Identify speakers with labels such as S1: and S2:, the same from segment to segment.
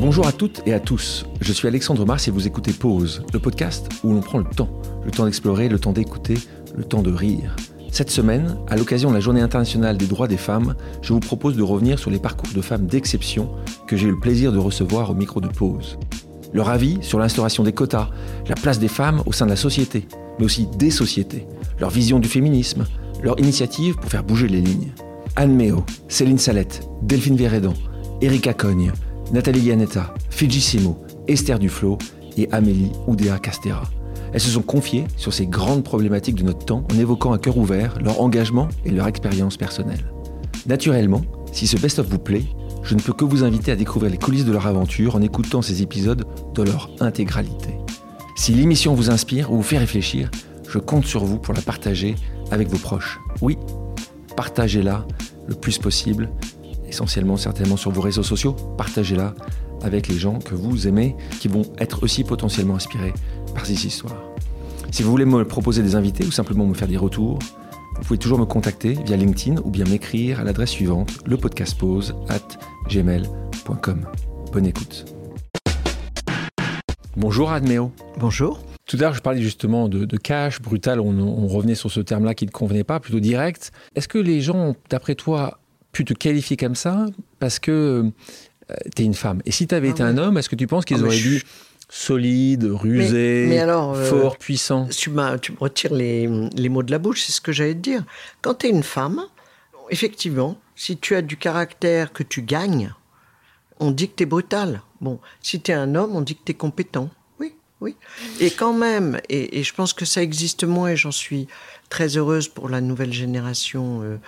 S1: Bonjour à toutes et à tous. Je suis Alexandre Mars et vous écoutez Pause, le podcast où l'on prend le temps. Le temps d'explorer, le temps d'écouter, le temps de rire. Cette semaine, à l'occasion de la Journée internationale des droits des femmes, je vous propose de revenir sur les parcours de femmes d'exception que j'ai eu le plaisir de recevoir au micro de Pause. Leur avis sur l'instauration des quotas, la place des femmes au sein de la société, mais aussi des sociétés, leur vision du féminisme, leur initiative pour faire bouger les lignes. Anne Méo, Céline Salette, Delphine Vérédan, Erika Cogne, Nathalie Gianetta, Fijissimo, Esther Duflo et Amélie Oudéa Castera. Elles se sont confiées sur ces grandes problématiques de notre temps en évoquant à cœur ouvert leur engagement et leur expérience personnelle. Naturellement, si ce best-of vous plaît, je ne peux que vous inviter à découvrir les coulisses de leur aventure en écoutant ces épisodes dans leur intégralité. Si l'émission vous inspire ou vous fait réfléchir, je compte sur vous pour la partager avec vos proches. Oui, partagez-la le plus possible, essentiellement certainement sur vos réseaux sociaux, partagez-la avec les gens que vous aimez, qui vont être aussi potentiellement inspirés par ces histoires. Si vous voulez me proposer des invités ou simplement me faire des retours, vous pouvez toujours me contacter via LinkedIn ou bien m'écrire à l'adresse suivante, le at gmail.com. Bonne écoute. Bonjour Adméo.
S2: Bonjour.
S1: Tout à l'heure, je parlais justement de, cash, brutal, on, on, revenait sur ce terme-là qui ne convenait pas, plutôt direct. Est-ce que les gens, d'après toi, pu te qualifier comme ça parce que euh, tu es une femme Et si tu avais ah été un homme, est-ce que tu penses qu'ils ah, auraient dit solide, rusé, euh, fort, puissant?
S2: tu, tu me retires les, les, mots de la bouche, c'est ce que j'allais te dire. Quand tu es une femme, effectivement, si tu as du caractère que tu gagnes, on dit que tu es brutal. Bon, si tu es un homme, on dit que tu es compétent. Oui, oui. Et quand même, et, je pense que ça existe moins, et j'en suis très heureuse pour la nouvelle génération. Euh,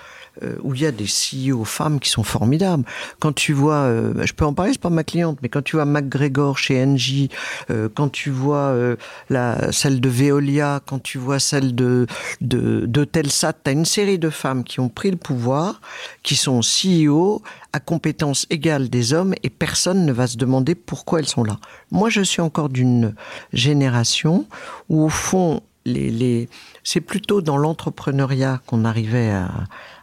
S2: où il y a des CEO femmes qui sont formidables. Quand tu vois, euh, je peux en parler, c'est pas ma cliente, mais quand tu vois McGregor chez NJ, euh, quand tu vois la, celle de Veolia, quand tu vois celle de, de, de Telsat, tu as une série de femmes qui ont pris le pouvoir, qui sont CEO à compétences égales des hommes et personne ne va se demander pourquoi elles sont là. Moi, je suis encore d'une génération où, au fond, les, les... c'est plutôt dans l'entrepreneuriat qu'on arrivait à,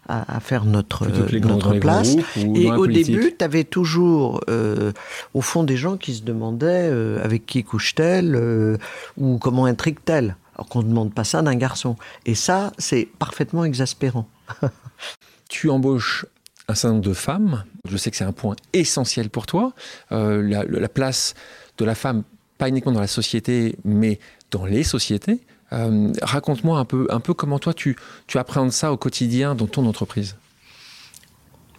S2: à, faire notre, notre place. Et au début, tu avais toujours, euh, au fond, des gens qui se demandaient euh, avec qui couche-t-elle euh, ou comment intrigue-t-elle. Alors qu'on ne demande pas ça d'un garçon. Et ça, c'est parfaitement exaspérant.
S1: tu embauches un certain nombre de femmes. Je sais que c'est un point essentiel pour toi. La, la place de la femme, pas uniquement dans la société, mais dans les sociétés. Euh, raconte-moi un peu, un peu comment toi tu, tu appréhendes ça au quotidien dans ton entreprise.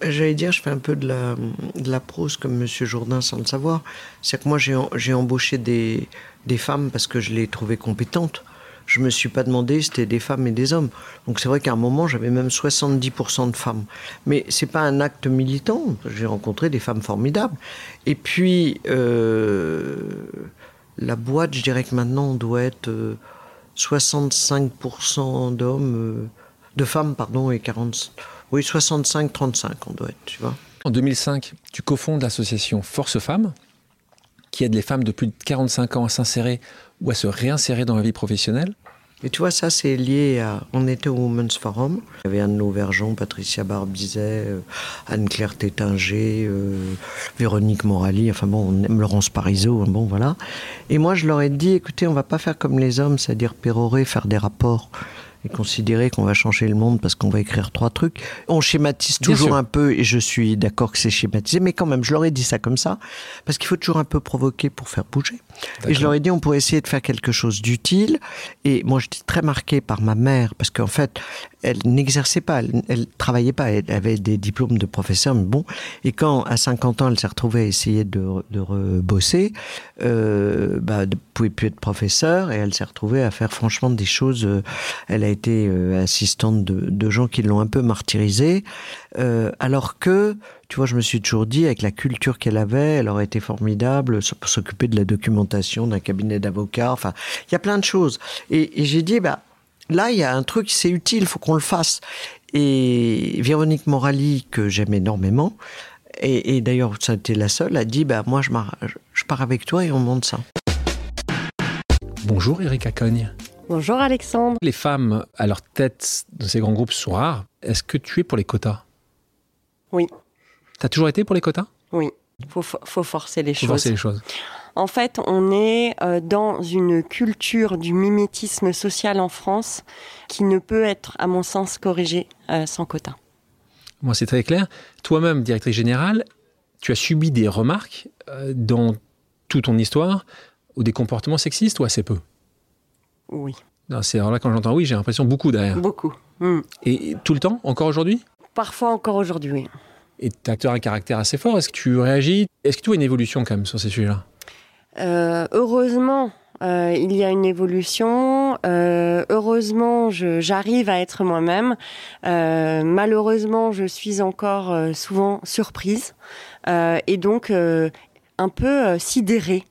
S2: J'allais dire, je fais un peu de la, de la prose comme Monsieur Jourdain sans le savoir. C'est que moi, j'ai embauché des, des femmes parce que je les trouvais compétentes. Je me suis pas demandé si c'était des femmes et des hommes. Donc c'est vrai qu'à un moment, j'avais même 70% de femmes. Mais c'est pas un acte militant. J'ai rencontré des femmes formidables. Et puis, euh, la boîte, je dirais que maintenant, on doit être... Euh, 65% d'hommes, euh, de femmes, pardon, et 40, oui, 65-35, on doit être, tu vois.
S1: En 2005, tu cofondes l'association Force Femmes, qui aide les femmes de plus de 45 ans à s'insérer ou à se réinsérer dans la vie professionnelle.
S2: Et tu vois, ça, c'est lié à. On était au Women's Forum. Il y avait Anne Lauvergeon, Patricia Barbizet, euh, Anne-Claire Tétinger, euh, Véronique Morali, enfin bon, Laurence Parisot, bon, voilà. Et moi, je leur ai dit écoutez, on va pas faire comme les hommes, c'est-à-dire pérorer, faire des rapports et considérer qu'on va changer le monde parce qu'on va écrire trois trucs. On schématise toujours un peu, et je suis d'accord que c'est schématisé, mais quand même, je leur ai dit ça comme ça, parce qu'il faut toujours un peu provoquer pour faire bouger. Et je leur ai dit, on pourrait essayer de faire quelque chose d'utile. Et moi, j'étais très marqué par ma mère, parce qu'en fait, elle n'exerçait pas, elle, ne travaillait pas, elle avait des diplômes de professeur, mais bon. Et quand, à 50 ans, elle s'est retrouvée à essayer de, de rebosser, euh, bah, ne pouvait plus être professeur, et elle s'est retrouvée à faire franchement des choses. Euh, elle a été euh, assistante de, de, gens qui l'ont un peu martyrisée, euh, alors que, tu vois, je me suis toujours dit, avec la culture qu'elle avait, elle aurait été formidable pour s'occuper de la documentation d'un cabinet d'avocats. Enfin, il y a plein de choses. Et, et j'ai dit, bah, là, il y a un truc, c'est utile, il faut qu'on le fasse. Et Véronique Morali, que j'aime énormément, et, d'ailleurs, ça a été la seule, a dit, bah, moi, je, je pars avec toi et on monte ça.
S1: Bonjour Erika Cogne.
S3: Bonjour Alexandre.
S1: Les femmes à leur tête de ces grands groupes sont rares. Est-ce que tu es pour les quotas?
S3: Oui.
S1: Tu as toujours été pour les quotas?
S3: Oui. Il faut, faut, forcer les
S1: Faut
S3: choses.
S1: forcer les choses.
S3: En fait, on est euh, dans une culture du mimétisme social en France qui ne peut être, à mon sens, corrigée euh, sans quota.
S1: Moi, c'est très clair. Toi-même, directrice générale, tu as subi des remarques euh, dans toute ton histoire ou des comportements sexistes ou assez peu?
S3: Oui,
S1: C'est alors là quand j'entends oui, j'ai l'impression beaucoup derrière.
S3: beaucoup. Hmm.
S1: Et, tout le temps, encore aujourd'hui?
S3: Parfois encore aujourd'hui. oui.
S1: Et tu as un caractère assez fort. Est-ce que tu réagis? Est-ce que tu vois une évolution quand même sur ces sujets-là?
S3: Heureusement, euh, il y a une évolution. Euh, heureusement, j'arrive à être moi-même. Euh, malheureusement, je suis encore euh, souvent surprise euh, et donc euh, un peu euh, sidérée.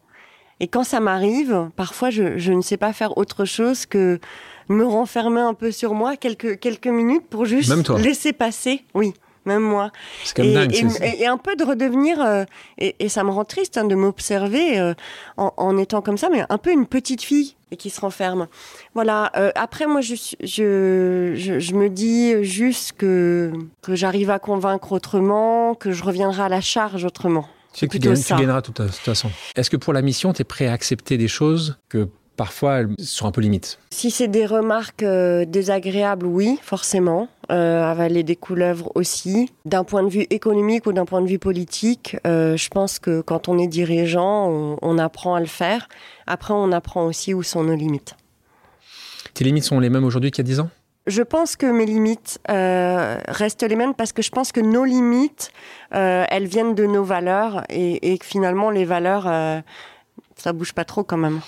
S3: Et quand ça m'arrive, parfois, je, je ne sais pas faire autre chose que me renfermer un peu sur moi quelques, quelques minutes pour juste laisser passer. Oui, même moi
S1: C'est même
S3: et,
S1: dingue.
S3: et- et- un peu de redevenir, euh, et, et ça me rend triste hein, de m'observer euh, en, en étant comme ça, mais un peu une petite fille et qui se renferme. Voilà. euh, après, moi, je, suis- je, je, je me dis juste que, que j'arrive à convaincre autrement, que je reviendrai à la charge autrement.
S1: Tu sais que tu, gagnes- gagneras de toute façon. Est-ce que pour la mission, tu es prêt à accepter des choses que parfois elles sont un peu limites
S3: Si c'est des remarques euh, désagréables, oui, forcément. Euh, avaler des couleuvres aussi. D'un point de vue économique ou d'un point de vue politique, euh, je pense que quand on est dirigeant, on, on apprend à le faire. Après, on apprend aussi où sont nos limites.
S1: Tes limites sont les mêmes aujourd'hui qu'il y a 10 ans?
S3: Je pense que mes limites euh, restent les mêmes parce que je pense que nos limites, euh, elles viennent de nos valeurs et, et que finalement, les valeurs, euh, ça bouge pas trop quand même.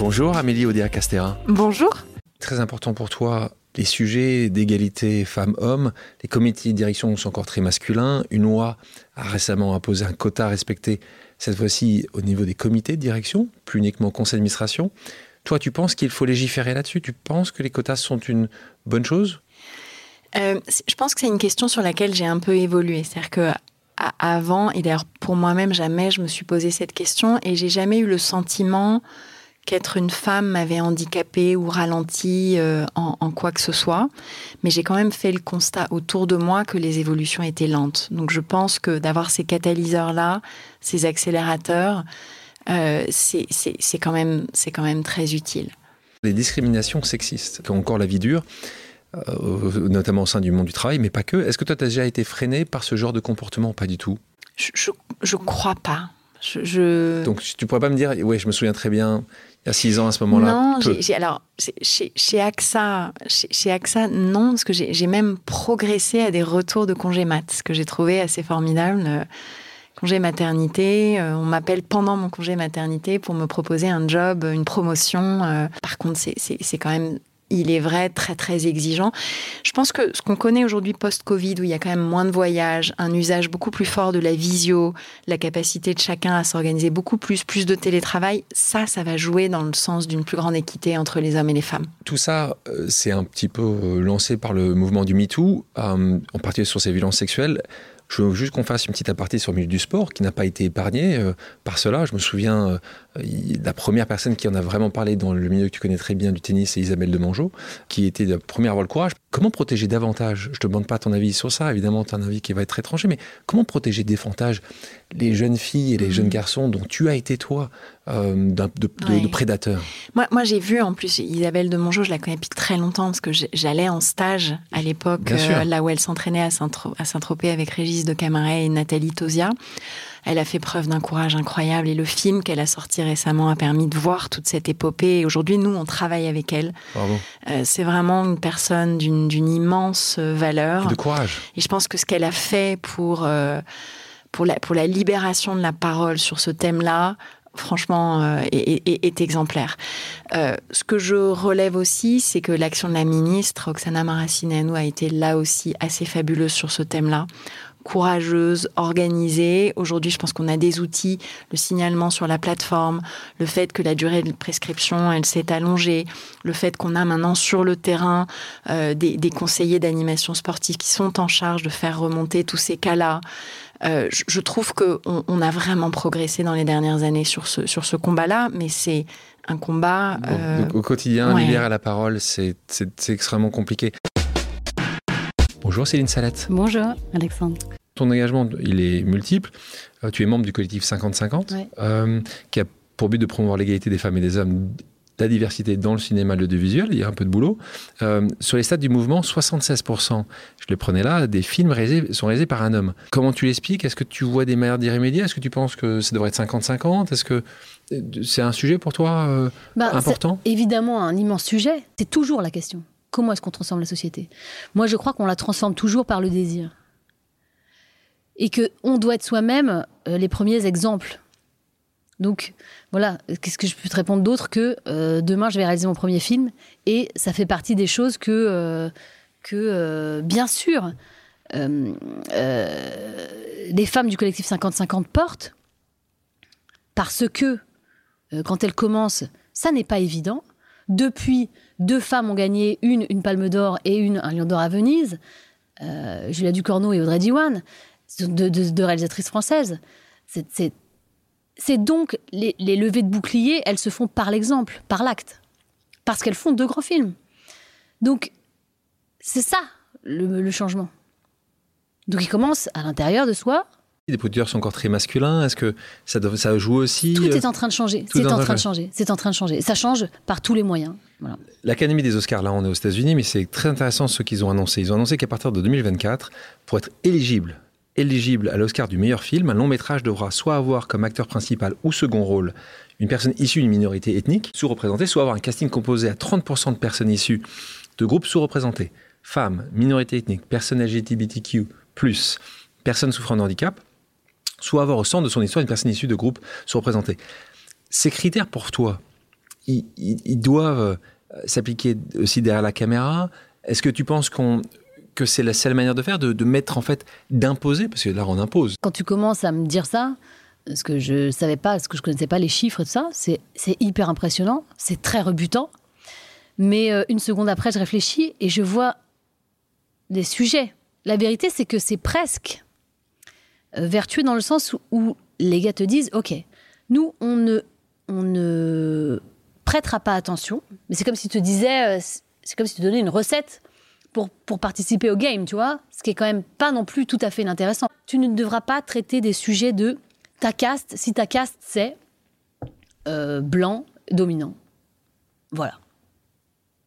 S1: Bonjour Amélie Odea-Castera.
S4: Bonjour.
S1: Très important pour toi, les sujets d'égalité femmes-hommes. Les comités de direction sont encore très masculins. Une loi a récemment imposé un quota à respecter, cette fois-ci au niveau des comités de direction, plus uniquement au conseil d'administration. Toi, tu penses qu'il faut légiférer là-dessus? Tu penses que les quotas sont une bonne chose?
S4: Euh, je pense que c'est une question sur laquelle j'ai un peu évolué. C'est-à-dire que avant, et d'ailleurs pour moi-même, jamais je me suis posé cette question et j'ai jamais eu le sentiment qu'être une femme m'avait handicapée ou ralenti euh, en, en quoi que ce soit. Mais j'ai quand même fait le constat autour de moi que les évolutions étaient lentes. Donc je pense que d'avoir ces catalyseurs-là, ces accélérateurs, euh, c'est quand, même- c'est quand même très utile.
S1: Les discriminations sexistes, qui ont encore la vie dure, euh, notamment au sein du monde du travail, mais pas que. Est-ce que toi, tu as déjà été freiné par ce genre de comportement Pas du tout?
S4: Je, je crois pas. Je, je-
S1: Donc, tu pourrais pas me dire, oui, je me souviens très bien, il y a six ans à ce moment-là.
S4: Non, j'ai- alors chez, chez AXA, chez, chez AXA, non, parce que j'ai même progressé à des retours de congé mat, ce que j'ai trouvé assez formidable. Euh, Congé maternité, euh, on m'appelle pendant mon congé maternité pour me proposer un job, une promotion. euh. par contre, c'est quand même, il est vrai, très très exigeant. Je pense que ce qu'on connaît aujourd'hui post-Covid, où il y a quand même moins de voyages, un usage beaucoup plus fort de la visio, la capacité de chacun à s'organiser beaucoup plus, plus de télétravail, ça, ça va jouer dans le sens d'une plus grande équité entre les hommes et les femmes.
S1: Tout ça, euh, c'est un petit peu euh, lancé par le mouvement du MeToo, euh, en particulier sur ces violences sexuelles. Je veux juste qu'on fasse une petite aparté sur le milieu du sport, qui n'a pas été épargné par cela. Je me souviens, la première personne qui en a vraiment parlé dans le milieu que tu connais très bien du tennis, c'est Isabelle Demangeau, qui était la première à avoir le courage. Comment protéger davantage? Je te demande pas ton avis sur ça, évidemment, tu as un avis qui va être très tranché, mais comment protéger davantage les jeunes filles et les
S4: Mhm.
S1: jeunes garçons dont tu as été toi, euh, de, de-
S4: Ouais.
S1: de prédateurs?
S4: Moi, moi j'ai vu en plus Isabelle de Mongeau, je la connais depuis très longtemps parce que j'allais en stage à l'époque, euh, là où elle s'entraînait à Saint-Tropez avec Régis de Camaret et Nathalie Tosia. Elle a fait preuve d'un courage incroyable et le film qu'elle a sorti récemment a permis de voir toute cette épopée. Et aujourd'hui, nous, on travaille avec elle. Euh, c'est vraiment une personne d'une immense valeur.
S1: De courage.
S4: Et je pense que ce qu'elle a fait pour, euh, pour, la, pour la libération de la parole sur ce thème-là, franchement, euh, est, est- est exemplaire. Euh, ce que je relève aussi, c'est que l'action de la ministre, Oksana Maracineanu, a été là aussi assez fabuleuse sur ce thème-là courageuse, organisée. Aujourd'hui, je pense qu'on a des outils, le signalement sur la plateforme, le fait que la durée de prescription, elle s'est allongée, le fait qu'on a maintenant sur le terrain euh, des, des conseillers d'animation sportive qui sont en charge de faire remonter tous ces cas-là. Euh, je, je trouve qu'on on a vraiment progressé dans les dernières années sur ce, sur ce combat-là, mais c'est un combat... Euh,
S1: donc, au quotidien,
S4: ouais.
S1: libérer la parole, c'est extrêmement compliqué. Bonjour Céline Salette.
S5: Bonjour Alexandre.
S1: Ton engagement, il est multiple. Euh, tu es membre du collectif 50-50,
S4: Ouais.
S1: euh, qui a pour but de promouvoir l'égalité des femmes et des hommes, la diversité dans le cinéma, l'audiovisuel. Il y a un peu de boulot. Euh, sur les stades du mouvement, 76%, je le prenais là, des films réalisés, sont réalisés par un homme. Comment tu l'expliques? Est-ce que tu vois des manières d'y remédier Est-ce que tu penses que ça devrait être 50-50 Est-ce que c'est un sujet pour toi
S5: Bah,
S1: important?
S5: évidemment un immense sujet. C'est toujours la question. Comment est-ce qu'on transforme la société? Moi, je crois qu'on la transforme toujours par le désir. Et que on doit être soi-même euh, les premiers exemples. Donc, voilà, qu'est-ce que je peux te répondre d'autre que euh, demain, je vais réaliser mon premier film et ça fait partie des choses que, euh, bien sûr, les femmes du collectif 50-50 portent parce que quand elles commencent, ça n'est pas évident. Depuis, deux femmes ont gagné, une une Palme d'Or et une un Lion d'Or à Venise, euh, Julia Ducorneau et Audrey Diwan, deux, réalisatrices françaises. C'est donc les, les levées de boucliers, elles se font par l'exemple, par l'acte, parce qu'elles font deux grands films. Donc, c'est ça le, le changement. Donc, il commence à l'intérieur de soi,
S1: Les producteurs sont encore très masculins. Est-ce que ça, joue aussi
S5: Tout
S1: euh,
S5: est en train de changer. C'est
S1: en
S5: en
S1: train de
S5: changer. C'est en train de changer. Ça change par tous les moyens. Voilà.
S1: L'Académie des Oscars, là on est aux États-Unis, mais c'est très intéressant ce qu'ils ont annoncé. Ils ont annoncé qu'à partir de 2024, pour être éligible, éligible à l'Oscar du meilleur film, un long métrage devra soit avoir comme acteur principal ou second rôle une personne issue d'une minorité ethnique sous-représentée, soit avoir un casting composé à 30% de personnes issues de groupes sous-représentés. Femmes, minorités ethniques, personnes LGBTQ+, personnes souffrant de handicap, soit avoir au centre de son histoire une personne issue de groupes sous-représentés. Ces critères pour toi, ils, doivent euh, s'appliquer aussi derrière la caméra? Est-ce que tu penses qu'on que c'est la seule manière de faire, de, mettre en fait, d'imposer? Parce que là, on impose.
S5: Quand tu commences à me dire ça, ce que je savais pas, ce que je connaissais pas les chiffres et tout ça, c'est hyper impressionnant, c'est très rebutant. Mais euh, une seconde après, je réfléchis et je vois des sujets. La vérité, c'est que c'est presque vertueux dans le sens où, les gars te disent, ok, nous, on ne, on ne prêtera pas attention, mais c'est comme si tu te disais, euh, c'est comme si tu donnais une recette pour, pour participer au game, tu vois, ce qui est quand même pas non plus tout à fait inintéressant. Tu ne devras pas traiter des sujets de ta caste, si ta caste c'est euh, blanc, dominant. Voilà.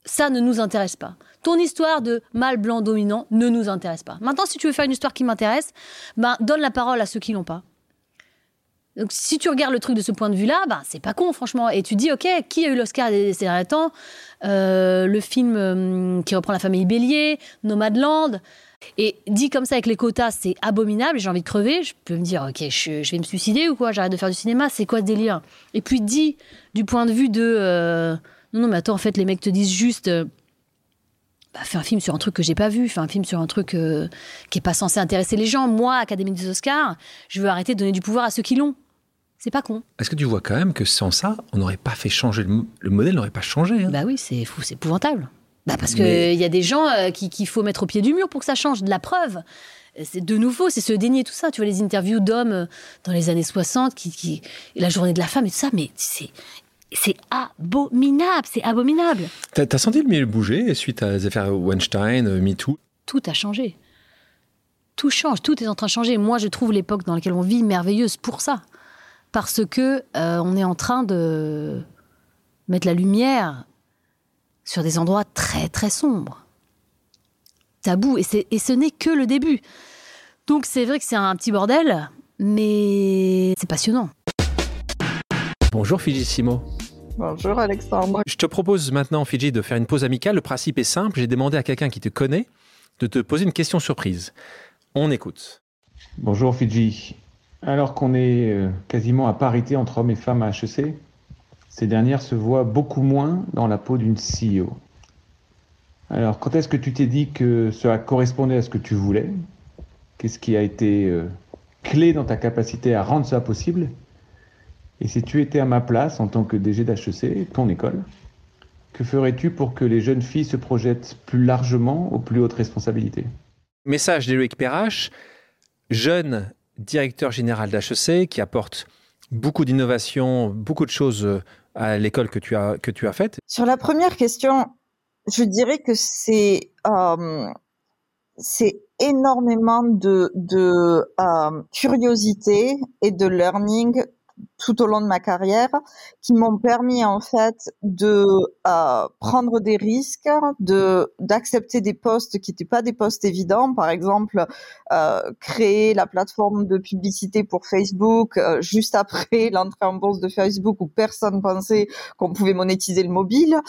S5: Ça ne nous intéresse pas. Ton histoire de mâle blanc dominant ne nous intéresse pas. Maintenant, si tu veux faire une histoire qui m'intéresse, ben, donne la parole à ceux qui l'ont pas. Donc, si tu regardes le truc de ce point de vue-là, ben, c'est pas con, franchement. Et tu dis, OK, qui a eu l'Oscar ces derniers temps? Euh, Le film euh, qui reprend la famille Bélier, Nomadland. Et dit comme ça avec les quotas, c'est abominable, j'ai envie de crever. Je peux me dire, OK, je, je vais me suicider ou quoi J'arrête de faire du cinéma, c'est quoi ce délire? Et puis dit du point de vue de. euh, non, non, mais attends, en fait, les mecs te disent juste. Bah, fais un film sur un truc que j'ai pas vu, fais un film sur un truc euh, qui est pas censé intéresser les gens. Moi, Académie des Oscars, je veux arrêter de donner du pouvoir à ceux qui l'ont. C'est pas con.
S1: Est-ce que tu vois quand même que sans ça, on n'aurait pas fait changer, le, mo- le modèle n'aurait pas changé hein?
S5: Bah oui, c'est fou, c'est épouvantable. Bah parce qu'il
S1: Mais-
S5: y a des gens euh, qui- qu'il faut mettre au pied du mur pour que ça change. De la preuve, c'est de nouveau, c'est se dénier tout ça. Tu vois les interviews d'hommes euh, dans les années 60, qui, qui- la journée de la femme et tout ça, mais c'est c'est abominable, c'est abominable.
S1: T'as as senti le milieu bouger suite à les affaires Weinstein, euh, MeToo?
S5: Tout a changé. Tout change, tout est en train de changer. Moi, je trouve l'époque dans laquelle on vit merveilleuse pour ça, parce que euh, on est en train de mettre la lumière sur des endroits très très sombres, tabous, et, et ce n'est que le début. Donc c'est vrai que c'est un petit bordel, mais c'est passionnant.
S1: Bonjour Fijissimo.
S6: Bonjour Alexandre.
S1: Je te propose maintenant, Fiji, de faire une pause amicale. Le principe est simple. J'ai demandé à quelqu'un qui te connaît de te poser une question surprise. On écoute.
S7: Bonjour Fidji. Alors qu'on est euh, quasiment à parité entre hommes et femmes à HEC, ces dernières se voient beaucoup moins dans la peau d'une CEO. Alors, quand est-ce que tu t'es dit que cela correspondait à ce que tu voulais? Qu'est-ce qui a été euh, clé dans ta capacité à rendre ça possible? Et si tu étais à ma place en tant que DG d'HEC, ton école, que ferais-tu pour que les jeunes filles se projettent plus largement aux plus hautes responsabilités?
S1: Message d'Éric Perrache, jeune directeur général d'HEC qui apporte beaucoup d'innovation, beaucoup de choses euh, à l'école que tu as, que tu as faite.
S6: Sur la première question, je dirais que c'est euh, c'est énormément de, de euh, curiosité et de learning tout au long de ma carrière qui m'ont permis en fait de euh, prendre des risques, de d'accepter des postes qui n'étaient pas des postes évidents. Par exemple, euh, créer la plateforme de publicité pour Facebook euh, juste après l'entrée en bourse de Facebook où personne pensait qu'on pouvait monétiser le mobile.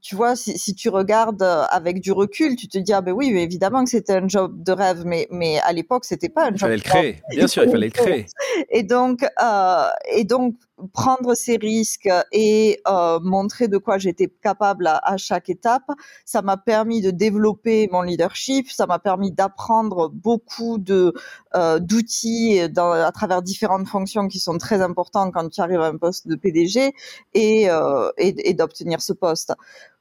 S6: Tu vois, si, si, tu regardes avec du recul, tu te dis ah ben oui, évidemment que c'était un job de rêve, mais mais à l'époque c'était pas un job.
S8: Il fallait le créer, bien sûr, il fallait le créer.
S6: Et donc euh, et donc prendre ces risques et euh, montrer de quoi j'étais capable à, chaque étape, ça m'a permis de développer mon leadership, ça m'a permis d'apprendre beaucoup de euh, d'outils à travers différentes fonctions qui sont très importantes quand tu arrives à un poste de PDG et, d'obtenir ce poste.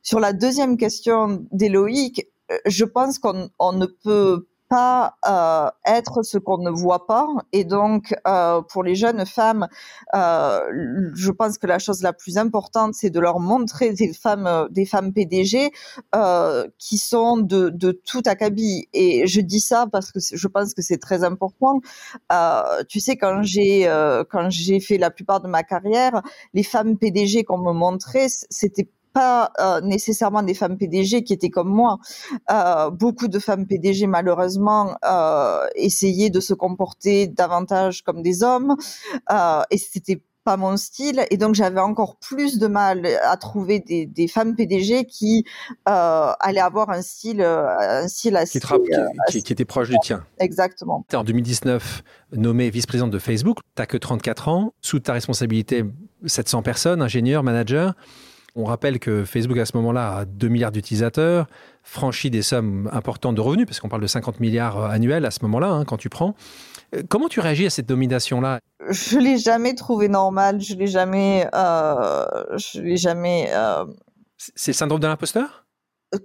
S6: Sur la deuxième question d'Éloïc, je pense qu'on on ne peut pas euh, être ce qu'on ne voit pas. Et donc, euh, pour les jeunes femmes, euh, je pense que la chose la plus importante, c'est de leur montrer des femmes, euh, des femmes PDG euh, qui sont de, de tout acabit. Et je dis ça parce que je pense que c'est très important. Tu sais, quand j'ai quand j'ai fait la plupart de ma carrière, les femmes PDG qu'on me montrait, c'était pas euh, nécessairement des femmes PDG qui étaient comme moi. Euh, beaucoup de femmes PDG, malheureusement, euh, essayaient de se comporter davantage comme des hommes, et c'était pas mon style. Et donc j'avais encore plus de mal à trouver des, des femmes PDG qui euh, allaient avoir un style un style assez,
S8: qui, était proche du tien.
S6: Exactement.
S8: En 2019 nommée vice-présidente de Facebook. T'as que 34 ans. Sous ta responsabilité 700 personnes ingénieurs managers on rappelle que Facebook, à ce moment-là, a 2 milliards d'utilisateurs, franchit des sommes importantes de revenus, parce qu'on parle de 50 milliards annuels à ce moment-là, hein, quand tu prends. Comment tu réagis à cette domination-là?
S6: Je l'ai jamais trouvé normal, je l'ai jamais, euh, je l'ai jamais. Euh...
S8: C'est le syndrome de l'imposteur?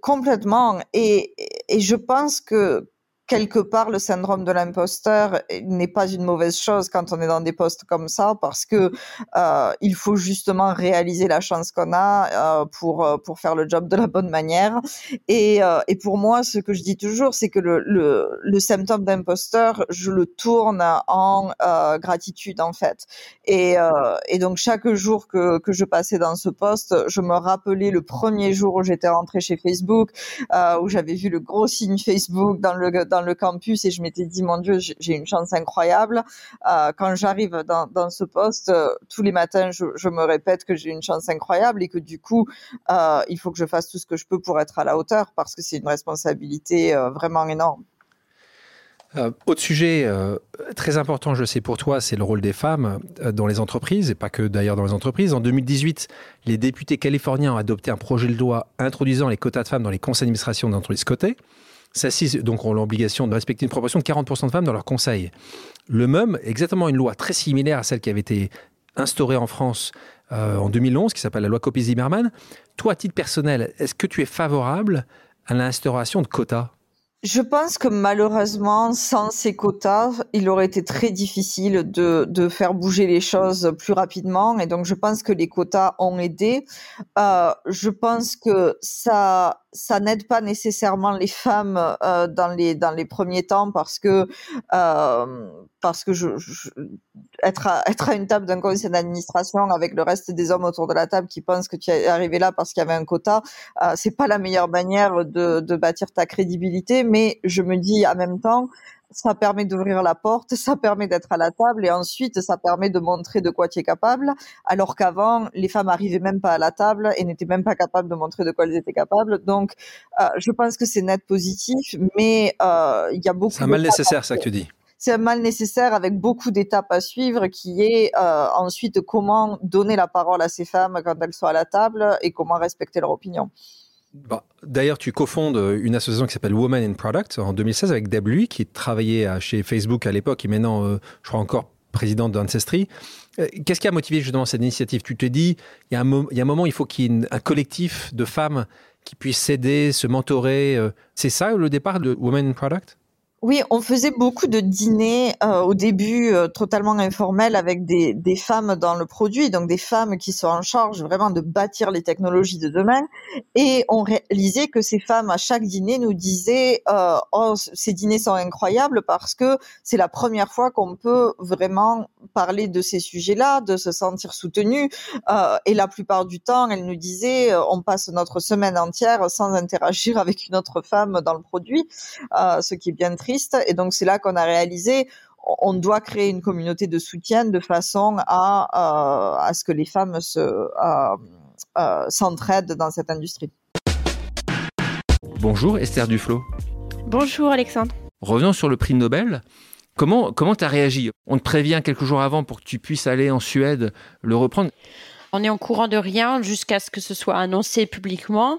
S6: Complètement, et, et je pense que quelque part, le syndrome de l'imposteur n'est pas une mauvaise chose quand on est dans des postes comme ça, parce que euh, il faut justement réaliser la chance qu'on a euh, pour euh, pour faire le job de la bonne manière. Et, euh, et pour moi, ce que je dis toujours, c'est que le, le, le symptôme d'imposteur, je le tourne en euh, gratitude en fait. Et, euh, et donc chaque jour que que je passais dans ce poste, je me rappelais le premier jour où j'étais rentrée chez Facebook, où j'avais vu le gros signe Facebook dans le dans dans le campus et je m'étais dit, mon Dieu, j'ai une chance incroyable. Euh, quand j'arrive dans, ce poste, euh, tous les matins, je, me répète que j'ai une chance incroyable et que du coup, euh, il faut que je fasse tout ce que je peux pour être à la hauteur parce que c'est une responsabilité vraiment énorme.
S8: Autre sujet très important, je sais pour toi, c'est le rôle des femmes dans les entreprises, et pas que d'ailleurs dans les entreprises. En 2018, les députés californiens ont adopté un projet de loi introduisant les quotas de femmes dans les conseils d'administration d'entreprises cotées. Celles-ci donc ont l'obligation de respecter une proportion de 40% de femmes dans leur conseil. Le MEUM, exactement une loi très similaire à celle qui avait été instaurée en France euh, en 2011, qui s'appelle la loi Copé-Zimmermann. Toi, à titre personnel, est-ce que tu es favorable à l'instauration de quotas?
S6: Je pense que malheureusement, sans ces quotas, il aurait été très difficile de, de faire bouger les choses plus rapidement. Et donc, je pense que les quotas ont aidé. Euh, je pense que ça, ça n'aide pas nécessairement les femmes euh, dans les dans les premiers temps parce que euh, parce que je, je, être à, être à une table d'un conseil d'administration avec le reste des hommes autour de la table qui pensent que tu es arrivé là parce qu'il y avait un quota, euh, c'est pas la meilleure manière de, de bâtir ta crédibilité. Mais je me dis en même temps, ça permet d'ouvrir la porte, ça permet d'être à la table et ensuite ça permet de montrer de quoi tu es capable. Alors qu'avant, les femmes arrivaient même pas à la table et n'étaient même pas capables de montrer de quoi elles étaient capables. Donc, euh, je pense que c'est net positif, mais euh, il y a beaucoup.
S8: C'est un mal nécessaire, ça que tu dis
S6: c'est un mal nécessaire avec beaucoup d'étapes à suivre qui est euh, ensuite comment donner la parole à ces femmes quand elles sont à la table et comment respecter leur opinion.
S8: Bah, D'ailleurs, tu cofondes une association qui s'appelle Women in Product en 2016 avec Deb Lui, qui travaillait chez Facebook à l'époque et maintenant, euh, je crois encore présidente d'Ancestry. Euh, Qu'est-ce qui a motivé justement cette initiative? Tu te dis, il y a un moment, il faut qu'il y ait un collectif de femmes qui puissent s'aider, se mentorer. C'est ça le départ de Women in Product?
S6: Oui, on faisait beaucoup de dîners euh, au début euh, totalement informels avec des, femmes dans le produit, donc des femmes qui sont en charge vraiment de bâtir les technologies de demain. Et on réalisait que ces femmes à chaque dîner nous disaient euh, oh ces dîners sont incroyables parce que c'est la première fois qu'on peut vraiment parler de ces sujets-là, de se sentir soutenu. Et la plupart du temps, elles nous disaient on passe notre semaine entière sans interagir avec une autre femme dans le produit, ce qui est bien triste et donc c'est là qu'on a réalisé on doit créer une communauté de soutien de façon à, euh, à ce que les femmes se, euh, euh, s'entraident dans cette industrie.
S1: Bonjour Esther Duflo.
S9: Bonjour Alexandre.
S1: Revenons sur le prix Nobel. Comment comment as réagi? On te prévient quelques jours avant pour que tu puisses aller en Suède le reprendre.
S9: On est en courant de rien jusqu'à ce que ce soit annoncé publiquement.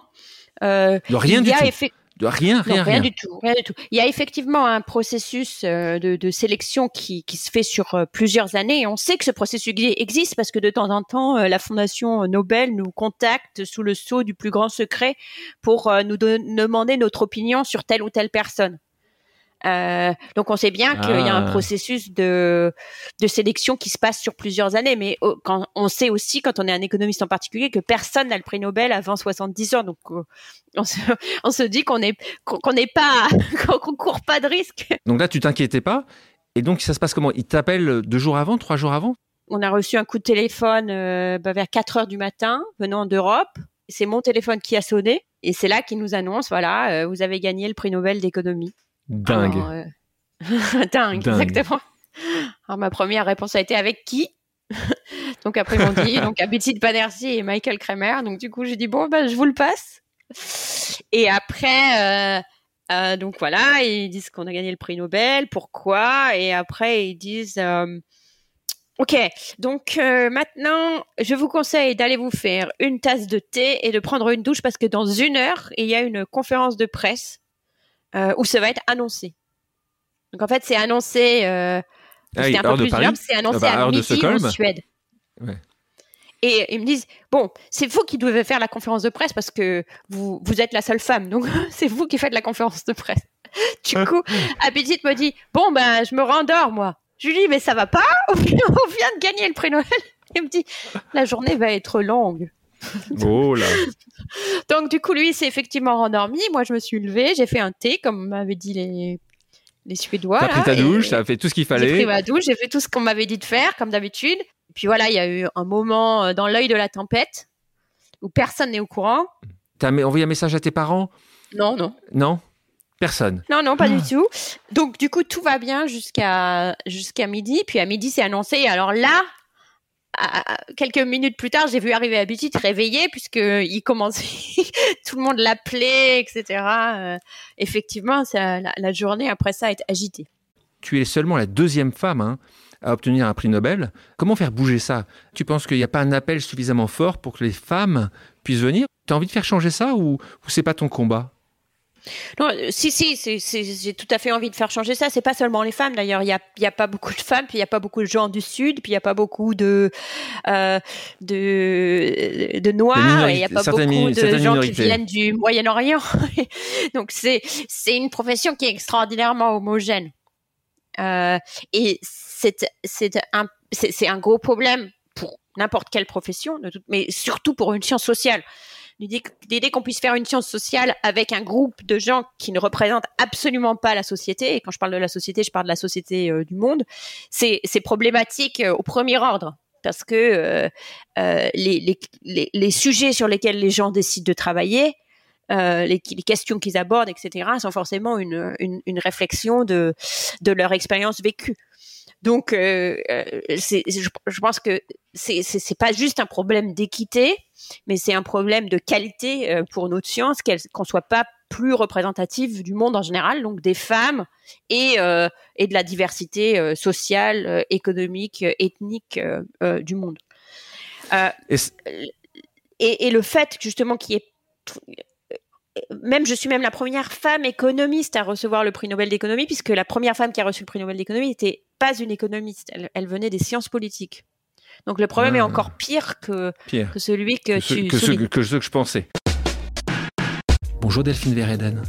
S1: Euh, de rien du tout. Rien, rien,
S9: rien, du tout, rien du tout. Il y a effectivement un processus euh, de, de sélection qui, qui, se fait sur euh, plusieurs années. Et on sait que ce processus existe parce que de temps en temps, euh, la Fondation Nobel nous contacte sous le sceau du plus grand secret pour nous demander notre opinion sur telle ou telle personne. Euh, donc on sait bien qu'il y a un ah. processus de, de sélection qui se passe sur plusieurs années, mais quand, on sait aussi, quand on est un économiste en particulier, que personne n'a le prix Nobel avant 70 ans. Donc euh, on se, on se dit qu'on n'est qu'on n'est pas qu'on court pas de risque.
S1: Donc là, tu t'inquiétais pas. Et donc ça se passe comment? Il t'appelle deux jours avant, trois jours avant?
S9: On a reçu un coup de téléphone euh, bah, vers 4 heures du matin venant d'Europe. C'est mon téléphone qui a sonné et c'est là qu'il nous annonce voilà, vous avez gagné le prix Nobel d'économie.
S1: Dingue.
S9: Euh, dingue, exactement. Alors ma première réponse a été avec qui? Donc après ils m'ont dit donc Abhijit Banerjee et Michael Kramer. Donc du coup j'ai dit bon ben je vous le passe. Et après euh, euh, donc voilà ils disent qu'on a gagné le prix Nobel. Pourquoi? Et après ils disent Ok, donc maintenant, je vous conseille d'aller vous faire une tasse de thé et de prendre une douche parce que dans une heure, il y a une conférence de presse euh, où ça va être annoncé. Donc en fait, c'est annoncé. Euh,
S1: ah un peu plus
S9: c'est annoncé ah bah, à midi en Suède. Et ils me disent bon, c'est vous qui devez faire la conférence de presse parce que vous vous êtes la seule femme, donc c'est vous qui faites la conférence de presse. Du coup, Abidit me dit bon ben je me rendors moi. Je lui dis mais ça va pas, on vient de gagner le prix Noël. Il me dit la journée va être longue.
S1: Oh là
S9: Donc du coup, lui, s'est effectivement rendormi. Moi, je me suis levée, j'ai fait un thé, comme m'avaient dit les, les Suédois.
S1: T'as pris ta douche, t'as fait tout ce qu'il fallait.
S9: J'ai pris ma douche, j'ai fait tout ce qu'on m'avait dit de faire, comme d'habitude. Et puis voilà, il y a eu un moment euh, dans l'œil de la tempête où personne n'est au courant.
S1: T'as envoyé un message à tes parents?
S9: Non, non.
S1: Non? Personne?
S9: Non, non, pas du ah. tout. Donc, du coup, tout va bien jusqu'à jusqu'à midi. Puis à midi, c'est annoncé. Alors là, quelques minutes plus tard, j'ai vu arriver Abhijit réveillé puisque il commençait, tout le monde l'appelait, etc. Euh, effectivement, la, journée après ça est agitée.
S1: Tu es seulement la deuxième femme hein, à obtenir un prix Nobel. Comment faire bouger ça? Tu penses qu'il n'y a pas un appel suffisamment fort pour que les femmes puissent venir? Tu as envie de faire changer ça ou, ou c'est pas ton combat?
S9: Non, euh, si, si, j'ai tout à fait envie de faire changer ça. C'est pas seulement les femmes d'ailleurs. Il y a, y a pas beaucoup de femmes, puis il y a pas beaucoup de gens du sud, puis il y a pas beaucoup de euh, de, de noirs, et il y a pas beaucoup de gens qui viennent du Moyen-Orient. Donc c'est c'est une profession qui est extraordinairement homogène. Euh, et c'est c'est un c'est un gros problème pour n'importe quelle profession, mais surtout pour une science sociale l'idée qu'on puisse faire une science sociale avec un groupe de gens qui ne représentent absolument pas la société, et quand je parle de la société, je parle de la société euh, du monde, c'est problématique euh, au premier ordre. Parce que euh, les, sujets sur lesquels les gens décident de travailler, les, questions qu'ils abordent, etc., sont forcément une, réflexion de leur expérience vécue. Donc, euh, je, je, pense que c'est c'est pas juste un problème d'équité, mais c'est un problème de qualité euh, pour notre science, qu'on soit pas plus représentative du monde en général, donc des femmes et, euh, et de la diversité euh, sociale, économique, ethnique du monde. Et, et, et, le fait justement qu'il y ait même je suis même la première femme économiste à recevoir le prix Nobel d'économie, puisque la première femme qui a reçu le prix Nobel d'économie n'était pas une économiste, elle, venait des sciences politiques. Donc le problème est ah. encore pire que, que celui que, tu
S1: que, ce, que, ce que je pensais. Bonjour Delphine Vereden.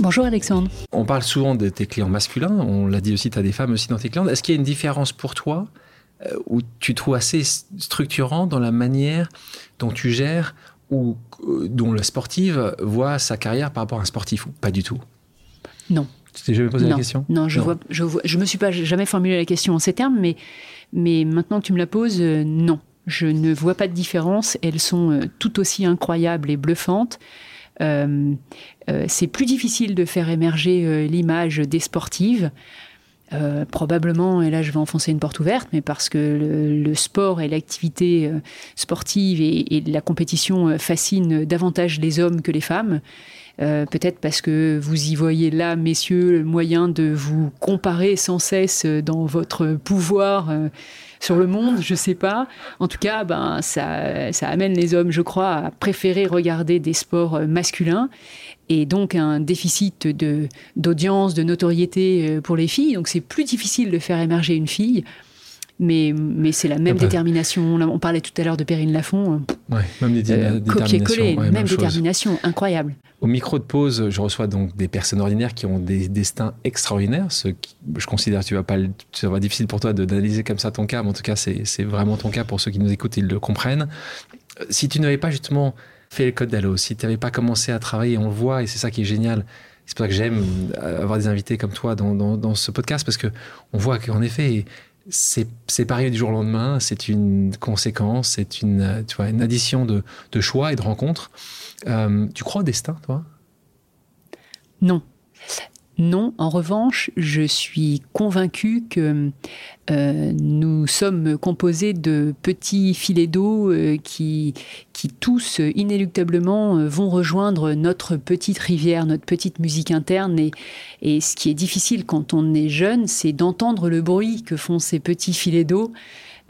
S10: Bonjour Alexandre.
S1: On parle souvent de tes clients masculins, on l'a dit aussi, tu as des femmes aussi dans tes clients. Est-ce qu'il y a une différence pour toi euh, où tu trouves assez structurant dans la manière dont tu gères ou euh, dont la sportive voit sa carrière par rapport à un sportif ou pas du tout?
S10: Non.
S1: Tu t'es jamais posé
S10: la
S1: question?
S10: Non, je ne je, je me suis pas jamais formulé la question en ces termes, mais, mais maintenant que tu me la poses, euh, non. Je ne vois pas de différence. Elles sont tout aussi incroyables et bluffantes. c'est plus difficile de faire émerger l'image des sportives. Euh, probablement, et là je vais enfoncer une porte ouverte, mais parce que le, sport et l'activité euh, sportive et, la compétition euh, fascinent davantage les hommes que les femmes. Peut-être parce que vous y voyez là, messieurs, le moyen de vous comparer sans cesse dans votre pouvoir sur le monde, je sais pas. En tout cas, ben, ça amène les hommes, je crois, à préférer regarder des sports masculins et donc un déficit de, d'audience, de notoriété euh, pour les filles. Donc c'est plus difficile de faire émerger une fille. Mais, mais c'est la même détermination. On parlait tout à l'heure de Perrine Lafont.
S1: Ouais, même euh,
S10: détermination. même, détermination, incroyable.
S1: Au micro de pause, je reçois donc des personnes ordinaires qui ont des destins extraordinaires. Ce qui, je considère que tu vas pas, ça va difficile pour toi d'analyser comme ça ton cas, mais en tout cas, c'est, c'est vraiment ton cas pour ceux qui nous écoutent, ils le comprennent. Si tu n'avais pas justement fait le code d'Allo, si tu n'avais pas commencé à travailler, on le voit, et c'est ça qui est génial. C'est pour ça que j'aime avoir des invités comme toi dans, ce podcast, parce que on voit qu'en effet, c'est, c'est pareil du jour au lendemain, c'est une conséquence, c'est une, tu vois, une addition de, de choix et de rencontres. Euh, tu crois au destin, toi?
S10: Non. Non, en revanche, je suis convaincue que euh, nous sommes composés de petits filets d'eau euh, qui, qui tous inéluctablement euh, vont rejoindre notre petite rivière, notre petite musique interne. Et, et ce qui est difficile quand on est jeune, c'est d'entendre le bruit que font ces petits filets d'eau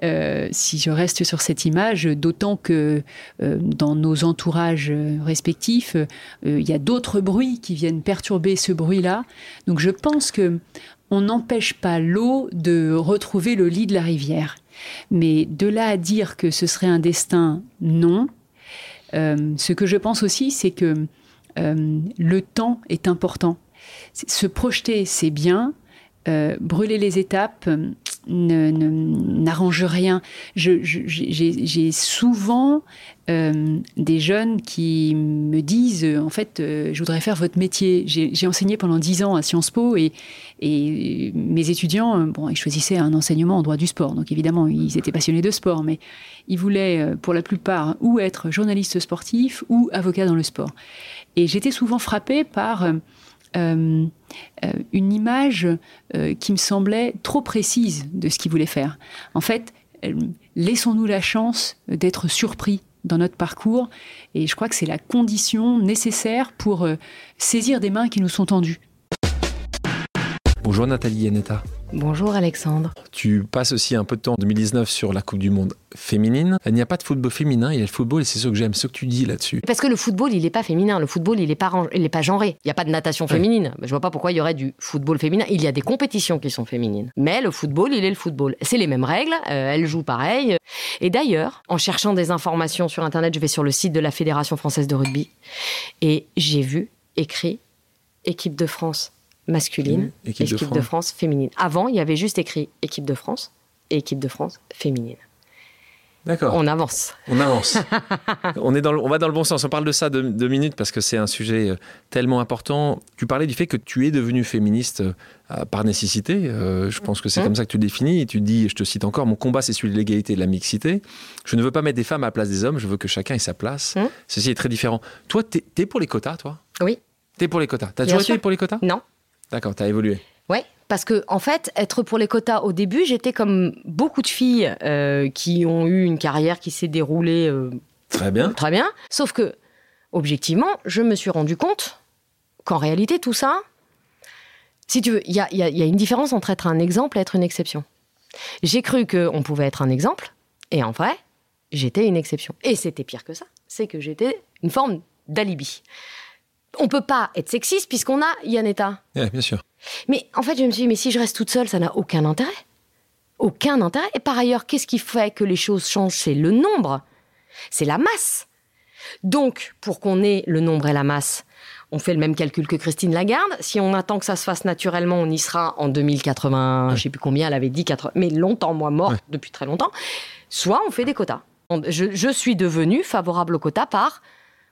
S10: euh, si je reste sur cette image, d'autant que euh, dans nos entourages respectifs, euh, il y a d'autres bruits qui viennent perturber ce bruit-là. Donc je pense que on n'empêche pas l'eau de retrouver le lit de la rivière. Mais de là à dire que ce serait un destin, non. ce que je pense aussi, c'est que le temps est important. Se projeter, c'est bien. brûler les étapes, n'arrange rien. J'ai souvent euh, des jeunes qui me disent, en fait, euh, je voudrais faire votre métier. J'ai enseigné pendant dix ans à Sciences Po et, et mes étudiants, euh, bon, ils choisissaient un enseignement en droit du sport. Donc évidemment, ils étaient passionnés de sport, mais ils voulaient, pour la plupart, ou être journaliste sportif ou avocat dans le sport. Et j'étais souvent frappée par euh, euh, une image euh, qui me semblait trop précise de ce qu'il voulait faire. En fait, laissons-nous la chance d'être surpris dans notre parcours, et je crois que c'est la condition nécessaire pour saisir des mains qui nous sont tendues.
S1: Bonjour Nathalie Yanetta.
S11: Bonjour Alexandre.
S1: Tu passes aussi un peu de temps en 2019 sur la Coupe du Monde féminine. Il n'y a pas de football féminin, il y a le football et c'est ce que j'aime, ce que tu dis là-dessus.
S11: Parce que le football, il n'est pas féminin. Le football, il n'est pas, il pas genré. Il n'y a pas de natation féminine. Je Je vois pas pourquoi il y aurait du football féminin. Il y a des compétitions qui sont féminines. Mais le football, il est le football. C'est les mêmes règles, euh, elles jouent pareil. Et d'ailleurs, en cherchant des informations sur Internet, je vais sur le site de la Fédération française de rugby et j'ai vu écrit équipe de France masculine, équipe, de, France. féminine. Avant, il y avait juste écrit équipe de France et équipe de France féminine.
S1: D'accord.
S11: On avance.
S1: On avance. on, est dans on va dans le bon sens. On parle de ça deux, minutes parce que c'est un sujet euh, tellement important. Tu parlais du fait que tu es devenue féministe euh, par nécessité. Euh, je pense que c'est mmh. comme ça que tu définis. Et tu dis, je te cite encore, mon combat c'est celui de l'égalité et de la mixité. Je ne veux pas mettre des femmes à la place des hommes. Je veux que chacun ait sa place. Mmh. Ceci est très différent. Toi, tu es, pour les quotas, toi?
S11: Oui.
S1: Tu es pour les quotas. Tu as toujours été pour les quotas?
S11: Non.
S1: D'accord, tu as évolué.
S11: Oui, parce que en fait, être pour les quotas au début, j'étais comme beaucoup de filles euh, qui ont eu une carrière qui s'est déroulée euh,
S1: très bien.
S11: Très bien. Sauf que, objectivement, je me suis rendu compte qu'en réalité, tout ça, si tu veux, il y a, y a, une différence entre être un exemple et être une exception. J'ai cru qu'on pouvait être un exemple, et en vrai, j'étais une exception. Et c'était pire que ça. C'est que j'étais une forme d'alibi on peut pas être sexiste puisqu'on a Yanetta.
S1: Oui, bien sûr.
S11: Mais en fait, je me suis dit, mais si je reste toute seule, ça n'a aucun intérêt. Aucun intérêt. Et par ailleurs, qu'est-ce qui fait que les choses changent? C'est le nombre. C'est la masse. Donc, pour qu'on ait le nombre et la masse, on fait le même calcul que Christine Lagarde. Si on attend que ça se fasse naturellement, on y sera en 2080, je je sais plus combien, elle avait dit, 80, mais longtemps, moi, morte depuis très longtemps. Soit on fait des quotas. Je, je suis devenue favorable aux quotas par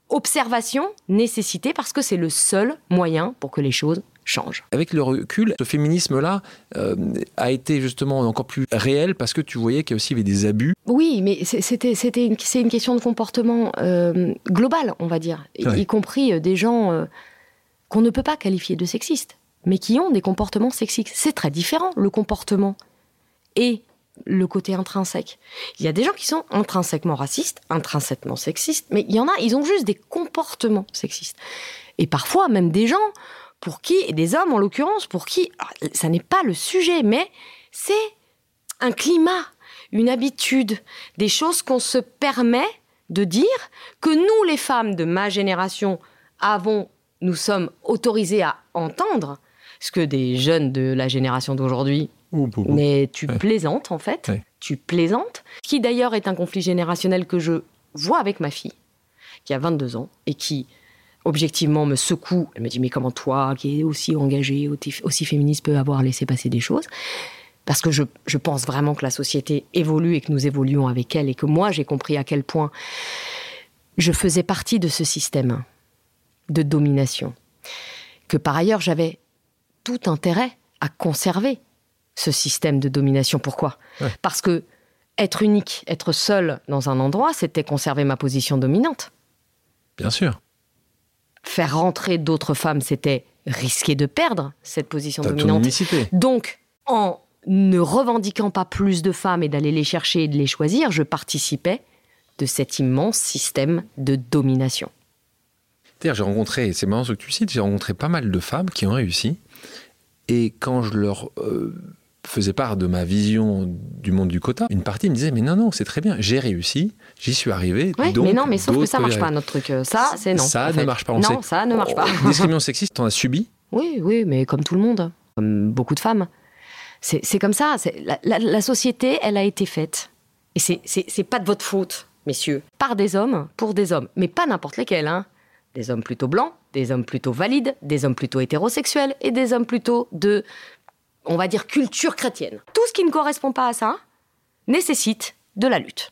S11: observation, nécessité, parce que c'est le seul moyen pour que les choses changent.
S1: Avec le recul, ce féminisme-là euh, a été justement encore plus réel parce que tu voyais qu'il y aussi avait des abus.
S11: Oui, mais c'était c'était une, c'est une question de comportement euh, global, on va dire, y, compris euh, des gens qu'on ne peut pas qualifier de sexistes, mais qui ont des comportements sexistes. C'est très différent le comportement et le côté intrinsèque. Il y a des gens qui sont intrinsèquement racistes, intrinsèquement sexistes, mais il y en a, ils ont juste des comportements sexistes. Et parfois même des gens pour qui, et des hommes en l'occurrence, pour qui, ça n'est pas le sujet, mais c'est un climat, une habitude, des choses qu'on se permet de dire, que nous les femmes de ma génération avons, nous sommes autorisés à entendre, ce que des jeunes de la génération d'aujourd'hui mais tu plaisantes en fait, tu plaisantes, qui d'ailleurs est un conflit générationnel que je vois avec ma fille, qui a 22 ans et qui objectivement me secoue. Elle me dit mais comment toi, qui es aussi engagée, aussi féministe, peut avoir laissé passer des choses? Parce que je, je, pense vraiment que la société évolue et que nous évoluons avec elle et que moi j'ai compris à quel point je faisais partie de ce système de domination, que par ailleurs j'avais tout intérêt à conserver ce système de domination. Pourquoi Parce que être unique, être seul dans un endroit, c'était conserver ma position dominante.
S1: Bien sûr.
S11: Faire rentrer d'autres femmes, c'était risquer de perdre cette position dominante. Donc, en ne revendiquant pas plus de femmes et d'aller les chercher et de les choisir, je participais de cet immense système de domination.
S1: J'ai rencontré, c'est marrant ce que tu cites, j'ai rencontré pas mal de femmes qui ont réussi. Et quand je leur euh, faisais part de ma vision du monde du quota, une partie me disait mais non non c'est très bien, j'ai réussi, j'y suis arrivé.
S11: mais non mais sauf que ça marche pas notre truc, euh, ça c'est non.
S1: Ça ne marche pas. On
S11: non ça ne marche pas.
S1: Oh, discrimination sexiste, t'en as subi
S11: Oui oui mais comme tout le monde, comme beaucoup de femmes. C'est comme ça. La, la, société elle a été faite et c'est pas de votre faute messieurs par des hommes pour des hommes mais pas n'importe lesquels hein. Des hommes plutôt blancs, des hommes plutôt valides, des hommes plutôt hétérosexuels et des hommes plutôt de on va dire, culture chrétienne. Tout ce qui ne correspond pas à ça nécessite de la lutte.